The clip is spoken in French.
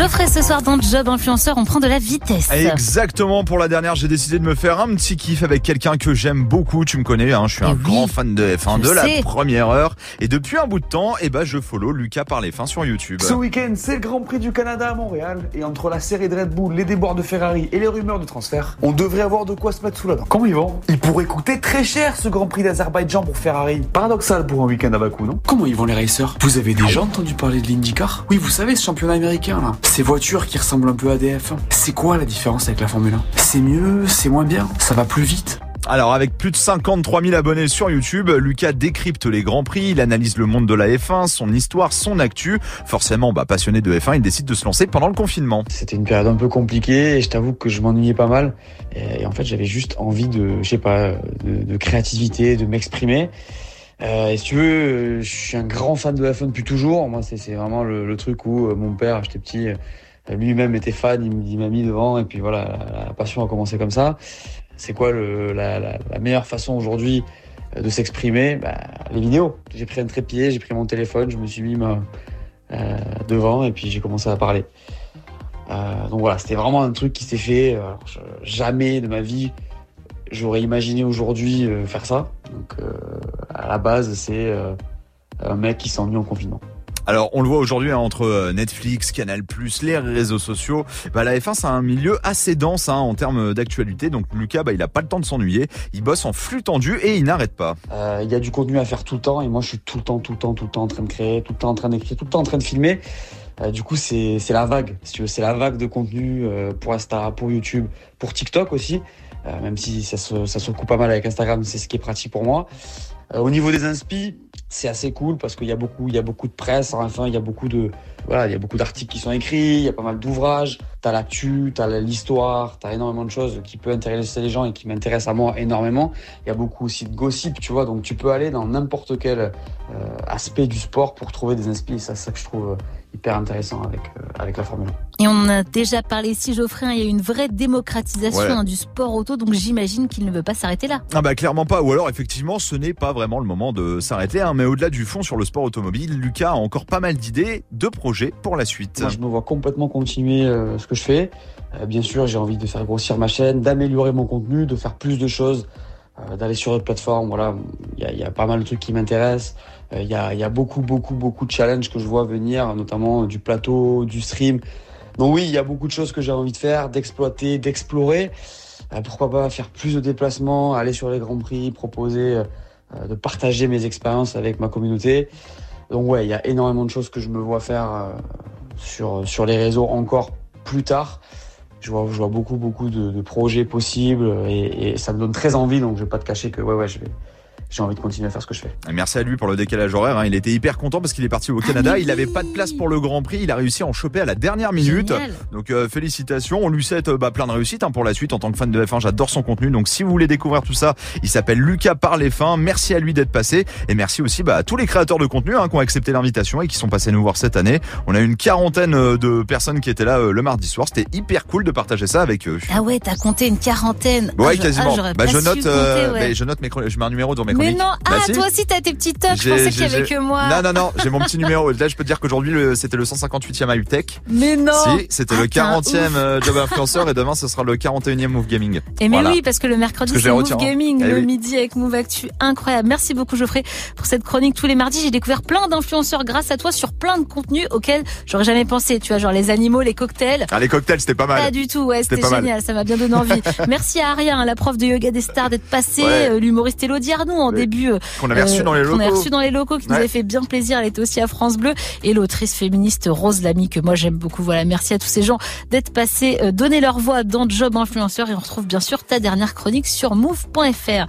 Geoffrey, ce soir dans Job Influenceur, on prend de la vitesse. Exactement, pour la dernière, j'ai décidé de me faire un petit kiff avec quelqu'un que j'aime beaucoup. Tu me connais, hein, je suis Eh un oui, grand fan de F1 je de la sais. première heure. Et depuis un bout de temps, eh ben, je follow Lucas par les fins sur YouTube. Ce week-end, c'est le Grand Prix du Canada à Montréal. Et entre la série de Red Bull, les déboires de Ferrari et les rumeurs de transfert, on devrait avoir de quoi se mettre sous la dent. Comment ils vont? Il pourrait coûter très cher ce Grand Prix d'Azerbaïdjan pour Ferrari. Paradoxal pour un week-end à Bakou, non? Comment ils vont les racers? Vous avez déjà entendu parler de l'IndyCar? Oui, vous savez, ce championnat américain là. Ces voitures qui ressemblent un peu à des F1. C'est quoi la différence avec la Formule 1 C'est mieux, c'est moins bien, ça va plus vite? Alors avec plus de 53 000 abonnés sur YouTube, Lucas décrypte les grands prix, il analyse le monde de la F1, son histoire, son actu. Forcément, bah, passionné de F1, il décide de se lancer pendant le confinement. C'était une période un peu compliquée et je t'avoue que je m'ennuyais pas mal. Et en fait, j'avais juste envie de, je sais pas, de, de créativité, de m'exprimer. Euh, et si tu veux, euh, je suis un grand fan de F1 depuis toujours. Moi, c'est vraiment le, truc où euh, mon père, j'étais petit, euh, lui-même était fan, il, m'a mis devant et puis voilà, la, la passion a commencé comme ça. C'est quoi le, la, la, la meilleure façon aujourd'hui de s'exprimer? Bah, Les vidéos. J'ai pris un trépied, j'ai pris mon téléphone, je me suis mis devant et puis j'ai commencé à parler. Euh, donc voilà, c'était vraiment un truc qui s'est fait. jamais de ma vie j'aurais imaginé aujourd'hui faire ça. Donc à la base, c'est euh, un mec qui s'ennuie en confinement. Alors on le voit aujourd'hui hein, entre euh, Netflix, Canal+, les réseaux sociaux, bah, la F1 c'est un milieu assez dense hein, en termes d'actualité. Donc Lucas, bah, il a pas le temps de s'ennuyer, il bosse en flux tendu et il n'arrête pas. Euh, Il y a du contenu à faire tout le temps et moi je suis tout le temps, tout le temps, tout le temps en train de créer, tout le temps en train d'écrire, tout le temps en train de filmer. Euh, du coup, c'est la vague, si tu veux, c'est la vague de contenu euh, pour Insta, pour YouTube, pour TikTok aussi. Même si ça se, ça se coupe pas mal avec Instagram, c'est ce qui est pratique pour moi. Euh, au niveau des inspi, c'est assez cool parce qu'il y a beaucoup, il y a beaucoup de presse. Enfin, il y a beaucoup de, voilà, il y a beaucoup d'articles qui sont écrits, il y a pas mal d'ouvrages. T'as l'actu, t'as l'histoire, t'as énormément de choses qui peuvent intéresser les gens et qui m'intéressent à moi énormément. Il y a beaucoup aussi de gossip, tu vois. Donc tu peux aller dans n'importe quel euh, aspect du sport pour trouver des inspi. Et ça, c'est ça que je trouve euh, hyper intéressant avec avec la Formule 1. Et on en a déjà parlé ici, Geoffrey, il y a une vraie démocratisation Ouais. hein, du sport auto, donc j'imagine qu'il ne veut pas s'arrêter là. Ah bah clairement pas, ou alors effectivement ce n'est pas vraiment le moment de s'arrêter. Hein. Mais au-delà du fond sur le sport automobile, Lucas a encore pas mal d'idées, de projets pour la suite. Moi, je me vois complètement continuer euh, ce que je fais. Euh, bien sûr, j'ai envie de faire grossir ma chaîne, d'améliorer mon contenu, de faire plus de choses, euh, d'aller sur d'autres plateformes. Voilà, il y a, il y a pas mal de trucs qui m'intéressent. Euh, Il y, a, il y a beaucoup, beaucoup, beaucoup de challenges que je vois venir, notamment du plateau, du stream. Donc oui, il y a beaucoup de choses que j'ai envie de faire, d'exploiter, d'explorer. Euh, pourquoi pas faire plus de déplacements, aller sur les grands prix, proposer euh, de partager mes expériences avec ma communauté. Donc ouais, il y a énormément de choses que je me vois faire euh, sur, les réseaux encore plus tard. Je vois, beaucoup, beaucoup de, projets possibles et, ça me donne très envie, donc je vais pas te cacher que ouais, ouais, je vais, j'ai envie de continuer à faire ce que je fais. Et Merci à lui pour le décalage horaire. hein. Il était hyper content parce qu'il est parti au Canada. mais Il n'avait oui. pas de place pour le Grand Prix. Il a réussi à en choper à la dernière minute. Génial. Donc euh, félicitations, on lui souhaite euh, bah, plein de réussite hein, pour la suite en tant que fan de F1. J'adore son contenu, donc si vous voulez découvrir tout ça, il s'appelle Lucas par les fins. Merci à lui d'être passé et merci aussi bah, à tous les créateurs de contenu hein, qui ont accepté l'invitation et qui sont passés nous voir cette année. On a eu une quarantaine euh, de personnes qui étaient là euh, le mardi soir. C'était hyper cool de partager ça avec eux. Ah ouais, t'as compté une quarantaine. Ouais, Ah, je- quasiment. ah, j'aurais bah, pas je note, compter, euh, ouais. je note mes je mets un numéro dans Mais non, Bah, ah, si. toi aussi t'as tes petits tocs, je pensais qu'il y avait que moi. Non, non, non, j'ai mon petit numéro. Là, je peux te dire qu'aujourd'hui, c'était le 158e IUTech. Mais non Si, c'était Ah, le t'es un 40e euh, Job Influenceur et demain, ce sera le 41e Move Gaming. Et mais Voilà. oui, parce que le mercredi, c'est Move. Gaming, Eh le oui. midi avec Move Actu. Incroyable. Merci beaucoup, Geoffrey, pour cette chronique tous les mardis. J'ai découvert plein d'influenceurs grâce à toi sur plein de contenus auxquels j'aurais jamais pensé. Tu vois, genre les animaux, les cocktails. Ah, les cocktails, c'était pas mal. Pas du tout, ouais, C'était mal. génial, ça m'a bien donné envie. Merci à Aria, hein, la prof de yoga des stars, d'être passée, Ouais. euh, l'humoriste Elodie Arnoux en Oui. début. euh, Qu'on avait reçu euh, dans les qu'on avait locaux. reçu dans les locaux, qui nous avait fait bien plaisir. Elle était aussi à France Bleu. Et l'autrice féministe Rose Lamy, que moi j'aime beaucoup. Voilà, merci à tous ces gens d'être passés, euh, donner leur voix dans Job Influenceur. Et on retrouve bien sûr ta dernière chronique sur move.fr.